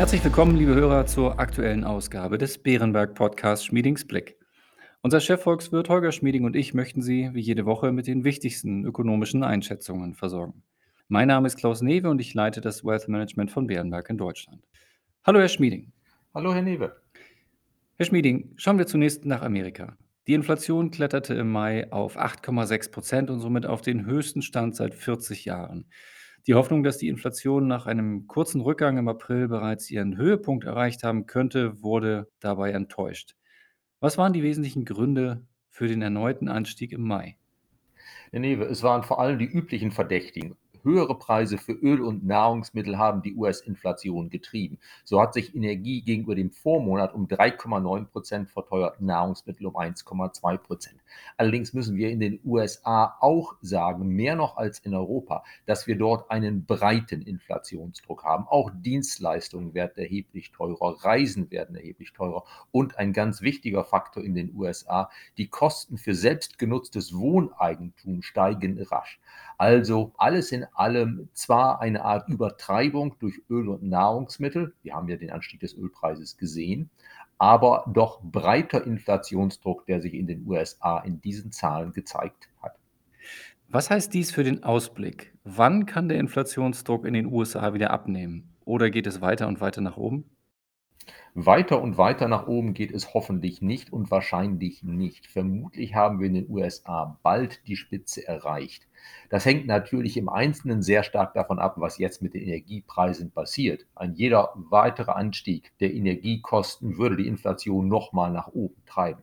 Herzlich willkommen, liebe Hörer, zur aktuellen Ausgabe des Bärenberg Podcasts Schmiedings Blick. Unser Chefvolkswirt Holger Schmieding und ich möchten Sie wie jede Woche mit den wichtigsten ökonomischen Einschätzungen versorgen. Mein Name ist Klaus Newe und ich leite das Wealth Management von Bärenberg in Deutschland. Hallo, Herr Schmieding. Hallo, Herr Newe. Herr Schmieding, schauen wir zunächst nach Amerika. Die Inflation kletterte im Mai auf 8,6 Prozent und somit auf den höchsten Stand seit 40 Jahren. Die Hoffnung, dass die Inflation nach einem kurzen Rückgang im April bereits ihren Höhepunkt erreicht haben könnte, wurde dabei enttäuscht. Was waren die wesentlichen Gründe für den erneuten Anstieg im Mai? Newe, es waren vor allem die üblichen Verdächtigen höhere Preise für Öl und Nahrungsmittel haben die US-Inflation getrieben. So hat sich Energie gegenüber dem Vormonat um 3,9 Prozent verteuert, Nahrungsmittel um 1,2 Prozent. Allerdings müssen wir in den USA auch sagen, mehr noch als in Europa, dass wir dort einen breiten Inflationsdruck haben. Auch Dienstleistungen werden erheblich teurer, Reisen werden erheblich teurer und ein ganz wichtiger Faktor in den USA, die Kosten für selbstgenutztes Wohneigentum steigen rasch. Also alles in allem zwar eine Art Übertreibung durch Öl und Nahrungsmittel, wir haben ja den Anstieg des Ölpreises gesehen, aber doch breiter Inflationsdruck, der sich in den USA in diesen Zahlen gezeigt hat. Was heißt dies für den Ausblick? Wann kann der Inflationsdruck in den USA wieder abnehmen? Oder geht es weiter und weiter nach oben? Weiter und weiter nach oben geht es hoffentlich nicht und wahrscheinlich nicht. Vermutlich haben wir in den USA bald die Spitze erreicht. Das hängt natürlich im Einzelnen sehr stark davon ab, was jetzt mit den Energiepreisen passiert. Ein jeder weitere Anstieg der Energiekosten würde die Inflation nochmal nach oben treiben.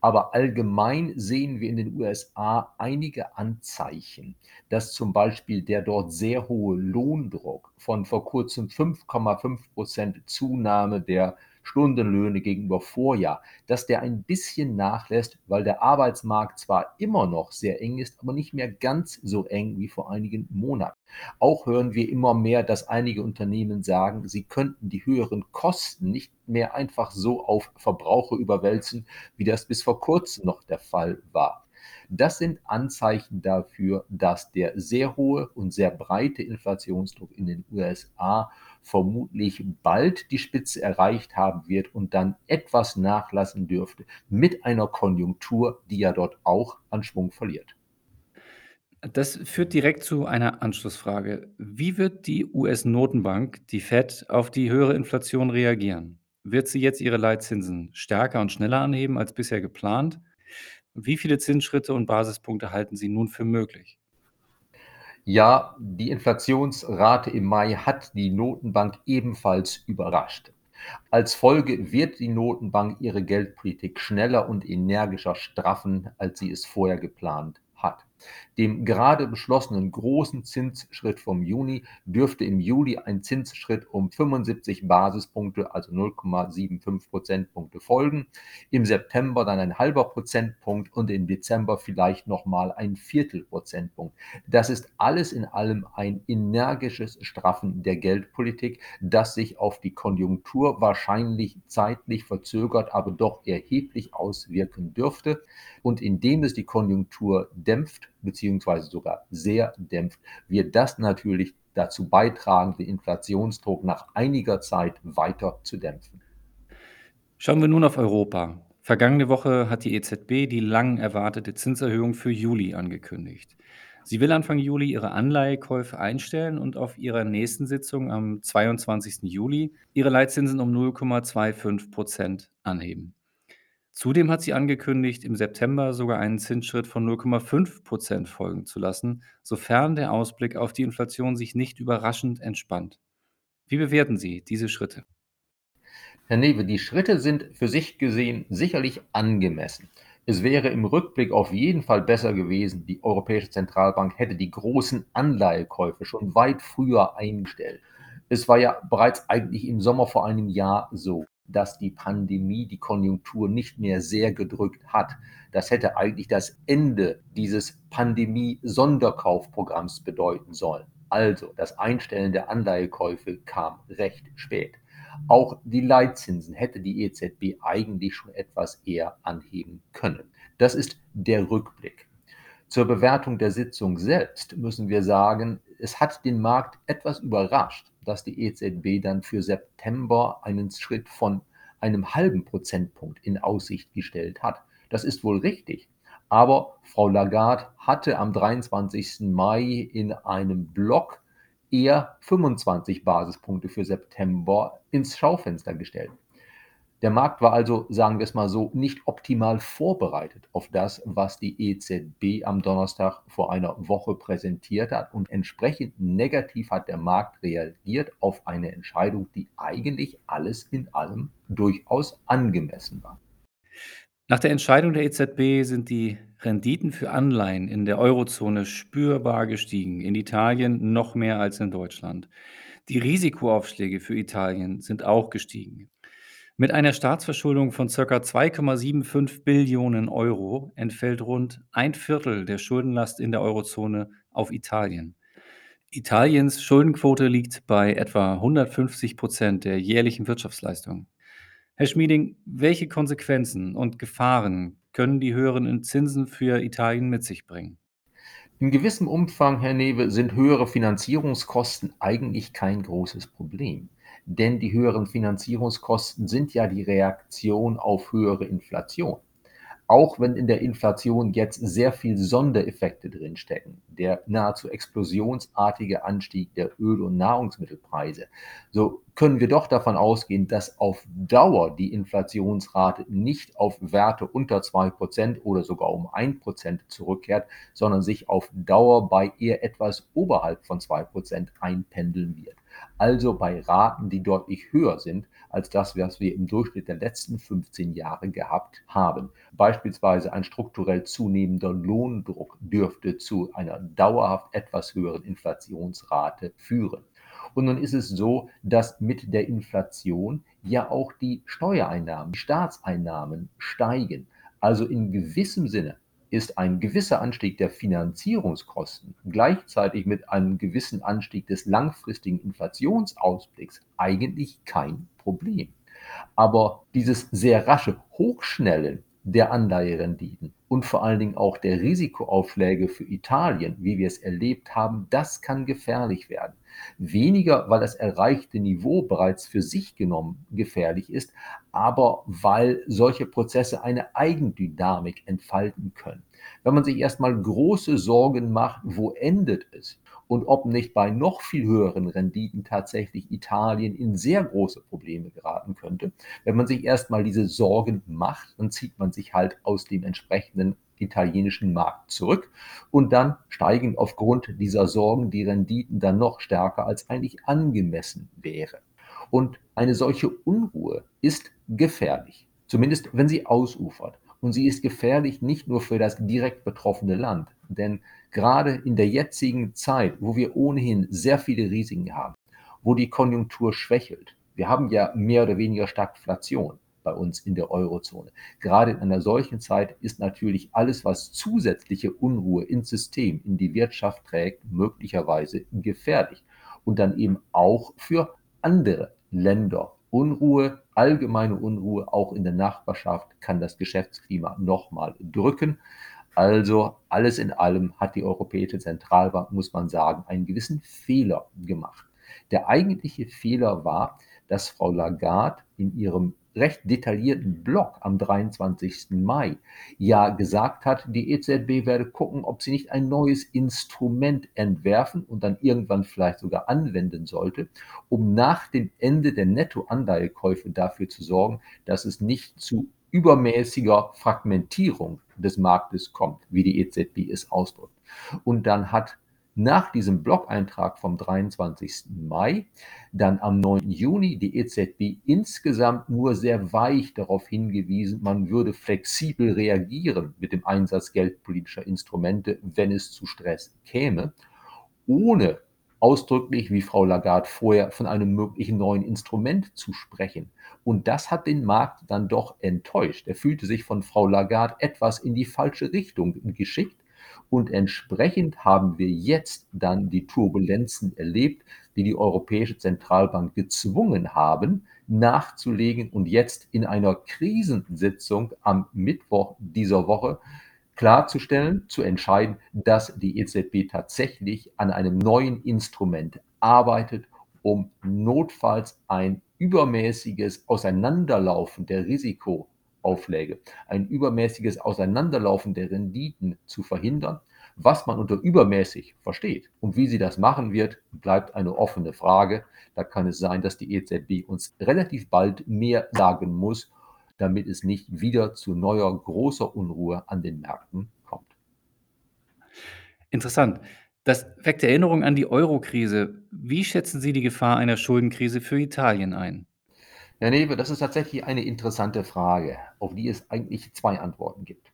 Aber allgemein sehen wir in den USA einige Anzeichen, dass zum Beispiel der dort sehr hohe Lohndruck von vor kurzem 5,5 Prozent Zunahme der Stundenlöhne gegenüber Vorjahr, dass der ein bisschen nachlässt, weil der Arbeitsmarkt zwar immer noch sehr eng ist, aber nicht mehr ganz so eng wie vor einigen Monaten. Auch hören wir immer mehr, dass einige Unternehmen sagen, sie könnten die höheren Kosten nicht mehr einfach so auf Verbraucher überwälzen, wie das bis vor kurzem noch der Fall war. Das sind Anzeichen dafür, dass der sehr hohe und sehr breite Inflationsdruck in den USA vermutlich bald die Spitze erreicht haben wird und dann etwas nachlassen dürfte mit einer Konjunktur, die ja dort auch an Schwung verliert. Das führt direkt zu einer Anschlussfrage. Wie wird die US-Notenbank, die Fed, auf die höhere Inflation reagieren? Wird sie jetzt ihre Leitzinsen stärker und schneller anheben als bisher geplant? Wie viele Zinsschritte und Basispunkte halten Sie nun für möglich? Ja, die Inflationsrate im Mai hat die Notenbank ebenfalls überrascht. Als Folge wird die Notenbank ihre Geldpolitik schneller und energischer straffen, als sie es vorher geplant. Dem gerade beschlossenen großen Zinsschritt vom Juni dürfte im Juli ein Zinsschritt um 75 Basispunkte, also 0,75 Prozentpunkte folgen, im September dann ein halber Prozentpunkt und im Dezember vielleicht nochmal ein Viertel Prozentpunkt. Das ist alles in allem ein energisches Straffen der Geldpolitik, das sich auf die Konjunktur wahrscheinlich zeitlich verzögert, aber doch erheblich auswirken dürfte. Und indem es die Konjunktur dämpft, beziehungsweise sogar sehr dämpft, wird das natürlich dazu beitragen, den Inflationsdruck nach einiger Zeit weiter zu dämpfen. Schauen wir nun auf Europa. Vergangene Woche hat die EZB die lang erwartete Zinserhöhung für Juli angekündigt. Sie will Anfang Juli ihre Anleihekäufe einstellen und auf ihrer nächsten Sitzung am 22. Juli ihre Leitzinsen um 0,25 Prozent anheben. Zudem hat sie angekündigt, im September sogar einen Zinsschritt von 0,5 Prozent folgen zu lassen, sofern der Ausblick auf die Inflation sich nicht überraschend entspannt. Wie bewerten Sie diese Schritte? Herr Newe, die Schritte sind für sich gesehen sicherlich angemessen. Es wäre im Rückblick auf jeden Fall besser gewesen, die Europäische Zentralbank hätte die großen Anleihekäufe schon weit früher eingestellt. Es war ja bereits eigentlich im Sommer vor einem Jahr so dass die Pandemie die Konjunktur nicht mehr sehr gedrückt hat. Das hätte eigentlich das Ende dieses Pandemie-Sonderkaufprogramms bedeuten sollen. Also das Einstellen der Anleihekäufe kam recht spät. Auch die Leitzinsen hätte die EZB eigentlich schon etwas eher anheben können. Das ist der Rückblick. Zur Bewertung der Sitzung selbst müssen wir sagen, es hat den Markt etwas überrascht, dass die EZB dann für September einen Schritt von einem halben Prozentpunkt in Aussicht gestellt hat. Das ist wohl richtig. Aber Frau Lagarde hatte am 23. Mai in einem Blog eher 25 Basispunkte für September ins Schaufenster gestellt. Der Markt war also, sagen wir es mal so, nicht optimal vorbereitet auf das, was die EZB am Donnerstag vor einer Woche präsentiert hat. Und entsprechend negativ hat der Markt reagiert auf eine Entscheidung, die eigentlich alles in allem durchaus angemessen war. Nach der Entscheidung der EZB sind die Renditen für Anleihen in der Eurozone spürbar gestiegen, in Italien noch mehr als in Deutschland. Die Risikoaufschläge für Italien sind auch gestiegen. Mit einer Staatsverschuldung von ca. 2,75 Billionen Euro entfällt rund ein Viertel der Schuldenlast in der Eurozone auf Italien. Italiens Schuldenquote liegt bei etwa 150 Prozent der jährlichen Wirtschaftsleistung. Herr Schmieding, welche Konsequenzen und Gefahren können die höheren Zinsen für Italien mit sich bringen? In gewissem Umfang, Herr Newe, sind höhere Finanzierungskosten eigentlich kein großes Problem denn die höheren Finanzierungskosten sind ja die Reaktion auf höhere Inflation. Auch wenn in der Inflation jetzt sehr viel Sondereffekte drinstecken, der nahezu explosionsartige Anstieg der Öl- und Nahrungsmittelpreise, so können wir doch davon ausgehen, dass auf Dauer die Inflationsrate nicht auf Werte unter 2% oder sogar um 1% zurückkehrt, sondern sich auf Dauer bei eher etwas oberhalb von 2% einpendeln wird also bei Raten, die deutlich höher sind als das, was wir im Durchschnitt der letzten 15 Jahre gehabt haben. Beispielsweise ein strukturell zunehmender Lohndruck dürfte zu einer dauerhaft etwas höheren Inflationsrate führen. Und nun ist es so, dass mit der Inflation ja auch die Steuereinnahmen, die Staatseinnahmen steigen. Also in gewissem Sinne ist ein gewisser Anstieg der Finanzierungskosten gleichzeitig mit einem gewissen Anstieg des langfristigen Inflationsausblicks eigentlich kein Problem. Aber dieses sehr rasche Hochschnellen der Anleiherenditen und vor allen Dingen auch der Risikoaufschläge für Italien, wie wir es erlebt haben, das kann gefährlich werden. Weniger, weil das erreichte Niveau bereits für sich genommen gefährlich ist, aber weil solche Prozesse eine Eigendynamik entfalten können. Wenn man sich erstmal große Sorgen macht, wo endet es? Und ob nicht bei noch viel höheren Renditen tatsächlich Italien in sehr große Probleme geraten könnte. Wenn man sich erstmal diese Sorgen macht, dann zieht man sich halt aus dem entsprechenden italienischen Markt zurück und dann steigen aufgrund dieser Sorgen die Renditen dann noch stärker als eigentlich angemessen wäre. Und eine solche Unruhe ist gefährlich, zumindest wenn sie ausufert. Und sie ist gefährlich nicht nur für das direkt betroffene Land, denn gerade in der jetzigen Zeit, wo wir ohnehin sehr viele Risiken haben, wo die Konjunktur schwächelt, wir haben ja mehr oder weniger Stagflation, bei uns in der Eurozone. Gerade in einer solchen Zeit ist natürlich alles, was zusätzliche Unruhe ins System, in die Wirtschaft trägt, möglicherweise gefährlich. Und dann eben auch für andere Länder. Unruhe, allgemeine Unruhe, auch in der Nachbarschaft kann das Geschäftsklima nochmal drücken. Also alles in allem hat die Europäische Zentralbank, muss man sagen, einen gewissen Fehler gemacht. Der eigentliche Fehler war, dass Frau Lagarde in ihrem recht detaillierten Blog am 23. Mai ja gesagt hat, die EZB werde gucken, ob sie nicht ein neues Instrument entwerfen und dann irgendwann vielleicht sogar anwenden sollte, um nach dem Ende der Nettoanleihekäufe dafür zu sorgen, dass es nicht zu übermäßiger Fragmentierung des Marktes kommt, wie die EZB es ausdrückt. Und dann hat nach diesem Blog-Eintrag vom 23. Mai dann am 9. Juni die EZB insgesamt nur sehr weich darauf hingewiesen, man würde flexibel reagieren mit dem Einsatz geldpolitischer Instrumente, wenn es zu Stress käme, ohne ausdrücklich, wie Frau Lagarde vorher, von einem möglichen neuen Instrument zu sprechen. Und das hat den Markt dann doch enttäuscht. Er fühlte sich von Frau Lagarde etwas in die falsche Richtung geschickt und entsprechend haben wir jetzt dann die Turbulenzen erlebt, die die Europäische Zentralbank gezwungen haben, nachzulegen. Und jetzt in einer Krisensitzung am Mittwoch dieser Woche klarzustellen, zu entscheiden, dass die EZB tatsächlich an einem neuen Instrument arbeitet, um notfalls ein übermäßiges Auseinanderlaufen der Risikoaufschläge, ein übermäßiges Auseinanderlaufen der Renditen zu verhindern. Was man unter übermäßig versteht und wie sie das machen wird, bleibt eine offene Frage. Da kann es sein, dass die EZB uns relativ bald mehr sagen muss, damit es nicht wieder zu neuer großer Unruhe an den Märkten kommt. Interessant. Das weckt Erinnerung an die Euro-Krise. Wie schätzen Sie die Gefahr einer Schuldenkrise für Italien ein? Herr Newe, das ist tatsächlich eine interessante Frage, auf die es eigentlich zwei Antworten gibt.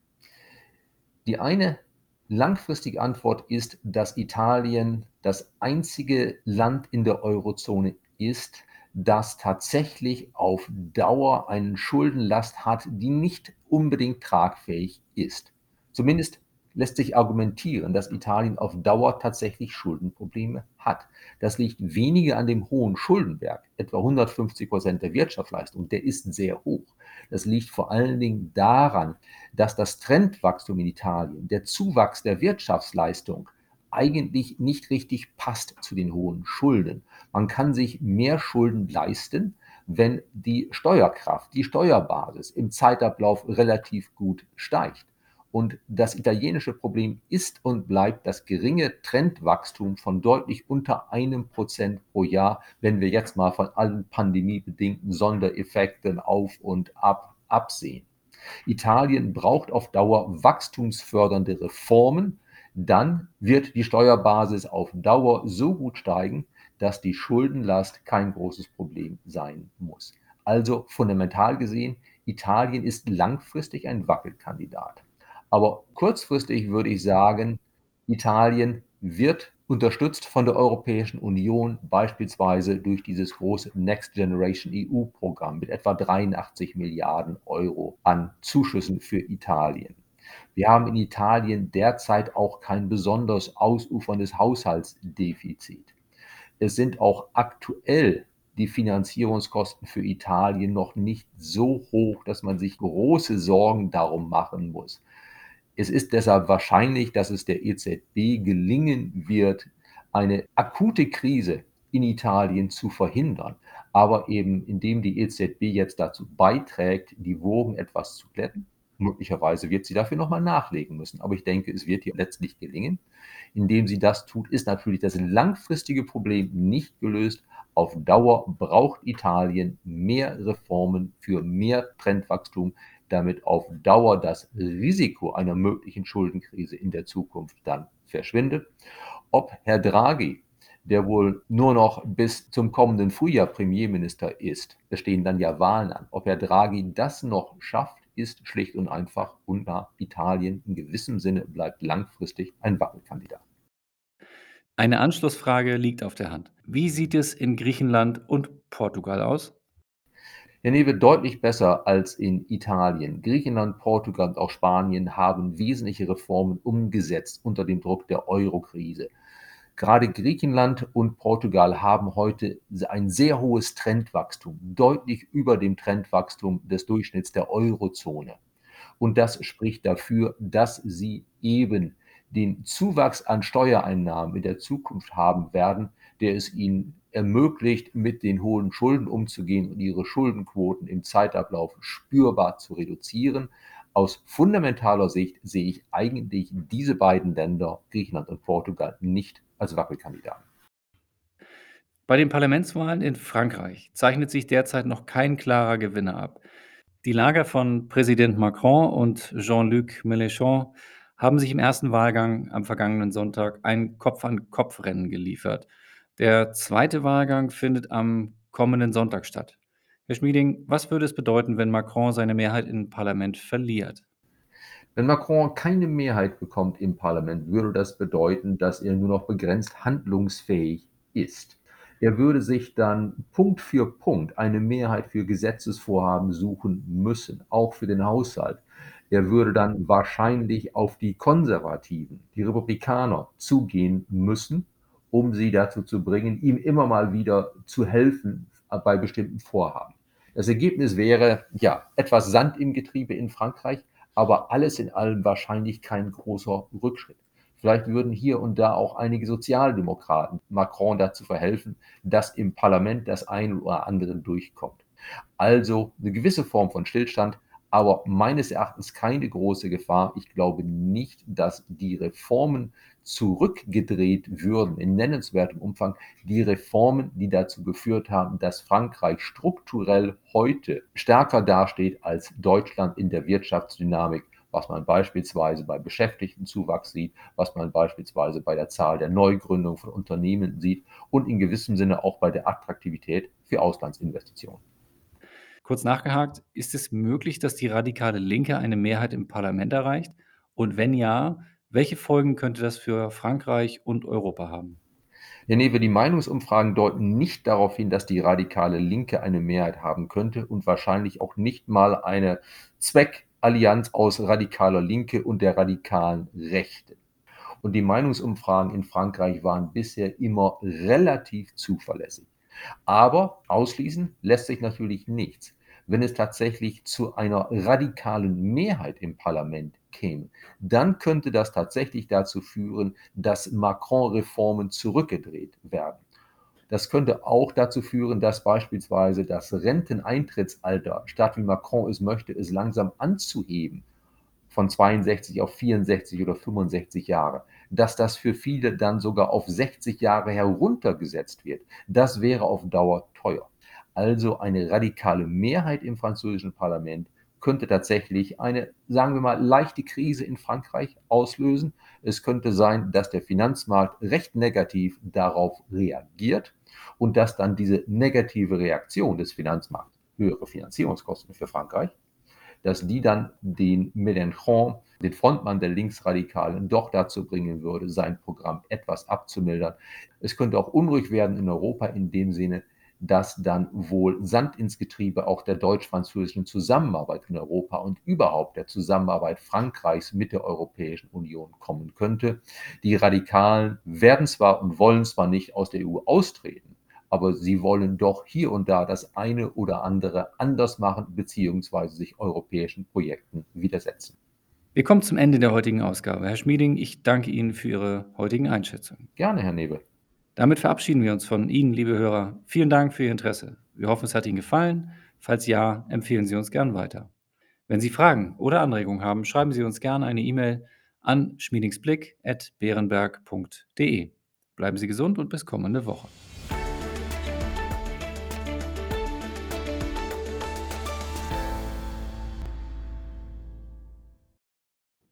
Die eine langfristige Antwort ist, dass Italien das einzige Land in der Eurozone ist, das tatsächlich auf Dauer eine Schuldenlast hat, die nicht unbedingt tragfähig ist. Zumindest lässt sich argumentieren, dass Italien auf Dauer tatsächlich Schuldenprobleme hat. Das liegt weniger an dem hohen Schuldenberg, etwa 150 Prozent der Wirtschaftsleistung, der ist sehr hoch. Das liegt vor allen Dingen daran, dass das Trendwachstum in Italien, der Zuwachs der Wirtschaftsleistung, eigentlich nicht richtig passt zu den hohen Schulden. Man kann sich mehr Schulden leisten, wenn die Steuerkraft, die Steuerbasis im Zeitablauf relativ gut steigt. Und das italienische Problem ist und bleibt das geringe Trendwachstum von deutlich unter einem Prozent pro Jahr, wenn wir jetzt mal von allen pandemiebedingten Sondereffekten auf und ab absehen. Italien braucht auf Dauer wachstumsfördernde Reformen, dann wird die Steuerbasis auf Dauer so gut steigen, dass die Schuldenlast kein großes Problem sein muss. Also fundamental gesehen, Italien ist langfristig ein Wackelkandidat. Aber kurzfristig würde ich sagen, Italien wird unterstützt von der Europäischen Union, beispielsweise durch dieses große Next Generation EU-Programm mit etwa 83 Milliarden Euro an Zuschüssen für Italien. Wir haben in Italien derzeit auch kein besonders ausuferndes Haushaltsdefizit. Es sind auch aktuell die Finanzierungskosten für Italien noch nicht so hoch, dass man sich große Sorgen darum machen muss. Es ist deshalb wahrscheinlich, dass es der EZB gelingen wird, eine akute Krise in Italien zu verhindern. Aber eben indem die EZB jetzt dazu beiträgt, die Wogen etwas zu glätten, möglicherweise wird sie dafür nochmal nachlegen müssen. Aber ich denke, es wird ihr letztlich gelingen. Indem sie das tut, ist natürlich das langfristige Problem nicht gelöst. Auf Dauer braucht Italien mehr Reformen für mehr Trendwachstum, damit auf Dauer das Risiko einer möglichen Schuldenkrise in der Zukunft dann verschwindet. Ob Herr Draghi, der wohl nur noch bis zum kommenden Frühjahr Premierminister ist, es stehen dann ja Wahlen an, ob Herr Draghi das noch schafft, ist schlicht und einfach unklar. Italien in gewissem Sinne bleibt langfristig ein Wackelkandidat. Eine Anschlussfrage liegt auf der Hand. Wie sieht es in Griechenland und Portugal aus? Herr Newe, deutlich besser als in Italien. Griechenland, Portugal und auch Spanien haben wesentliche Reformen umgesetzt unter dem Druck der Euro-Krise. Gerade Griechenland und Portugal haben heute ein sehr hohes Trendwachstum, deutlich über dem Trendwachstum des Durchschnitts der Eurozone. Und das spricht dafür, dass sie eben den Zuwachs an Steuereinnahmen in der Zukunft haben werden, der es ihnen ermöglicht, mit den hohen Schulden umzugehen und ihre Schuldenquoten im Zeitablauf spürbar zu reduzieren. Aus fundamentaler Sicht sehe ich eigentlich diese beiden Länder, Griechenland und Portugal, nicht als Wackelkandidaten. Bei den Parlamentswahlen in Frankreich zeichnet sich derzeit noch kein klarer Gewinner ab. Die Lager von Präsident Macron und Jean-Luc Mélenchon haben sich im ersten Wahlgang am vergangenen Sonntag ein Kopf-an-Kopf-Rennen geliefert. Der zweite Wahlgang findet am kommenden Sonntag statt. Herr Schmieding, was würde es bedeuten, wenn Macron seine Mehrheit im Parlament verliert? Wenn Macron keine Mehrheit bekommt im Parlament, würde das bedeuten, dass er nur noch begrenzt handlungsfähig ist. Er würde sich dann Punkt für Punkt eine Mehrheit für Gesetzesvorhaben suchen müssen, auch für den Haushalt. Er würde dann wahrscheinlich auf die Konservativen, die Republikaner zugehen müssen um sie dazu zu bringen, ihm immer mal wieder zu helfen bei bestimmten Vorhaben. Das Ergebnis wäre, ja, etwas Sand im Getriebe in Frankreich, aber alles in allem wahrscheinlich kein großer Rückschritt. Vielleicht würden hier und da auch einige Sozialdemokraten Macron dazu verhelfen, dass im Parlament das eine oder andere durchkommt. Also eine gewisse Form von Stillstand, aber meines Erachtens keine große Gefahr. Ich glaube nicht, dass die Reformen zurückgedreht würden in nennenswertem Umfang. Die Reformen, die dazu geführt haben, dass Frankreich strukturell heute stärker dasteht als Deutschland in der Wirtschaftsdynamik, was man beispielsweise bei Beschäftigtenzuwachs sieht, was man beispielsweise bei der Zahl der Neugründung von Unternehmen sieht und in gewissem Sinne auch bei der Attraktivität für Auslandsinvestitionen. Kurz nachgehakt, ist es möglich, dass die radikale Linke eine Mehrheit im Parlament erreicht? Und wenn ja, welche Folgen könnte das für Frankreich und Europa haben? Ja, Newe, die Meinungsumfragen deuten nicht darauf hin, dass die radikale Linke eine Mehrheit haben könnte und wahrscheinlich auch nicht mal eine Zweckallianz aus radikaler Linke und der radikalen Rechte. Und die Meinungsumfragen in Frankreich waren bisher immer relativ zuverlässig. Aber ausschließen lässt sich natürlich nichts. Wenn es tatsächlich zu einer radikalen Mehrheit im Parlament käme, dann könnte das tatsächlich dazu führen, dass Macron-Reformen zurückgedreht werden. Das könnte auch dazu führen, dass beispielsweise das Renteneintrittsalter, statt wie Macron es möchte, es langsam anzuheben, von 62 auf 64 oder 65 Jahre, dass das für viele dann sogar auf 60 Jahre heruntergesetzt wird. Das wäre auf Dauer teuer. Also eine radikale Mehrheit im französischen Parlament könnte tatsächlich eine, sagen wir mal, leichte Krise in Frankreich auslösen. Es könnte sein, dass der Finanzmarkt recht negativ darauf reagiert und dass dann diese negative Reaktion des Finanzmarkts, höhere Finanzierungskosten für Frankreich, dass die dann den Mélenchon, den Frontmann der Linksradikalen, doch dazu bringen würde, sein Programm etwas abzumildern. Es könnte auch unruhig werden in Europa in dem Sinne, dass dann wohl Sand ins Getriebe auch der deutsch-französischen Zusammenarbeit in Europa und überhaupt der Zusammenarbeit Frankreichs mit der Europäischen Union kommen könnte. Die Radikalen werden zwar und wollen zwar nicht aus der EU austreten, aber sie wollen doch hier und da das eine oder andere anders machen bzw. sich europäischen Projekten widersetzen. Wir kommen zum Ende der heutigen Ausgabe. Herr Schmieding, ich danke Ihnen für Ihre heutigen Einschätzungen. Gerne, Herr Nebel. Damit verabschieden wir uns von Ihnen, liebe Hörer. Vielen Dank für Ihr Interesse. Wir hoffen, es hat Ihnen gefallen. Falls ja, empfehlen Sie uns gern weiter. Wenn Sie Fragen oder Anregungen haben, schreiben Sie uns gerne eine E-Mail an schmiedingsblick.beerenberg.de. Bleiben Sie gesund und bis kommende Woche.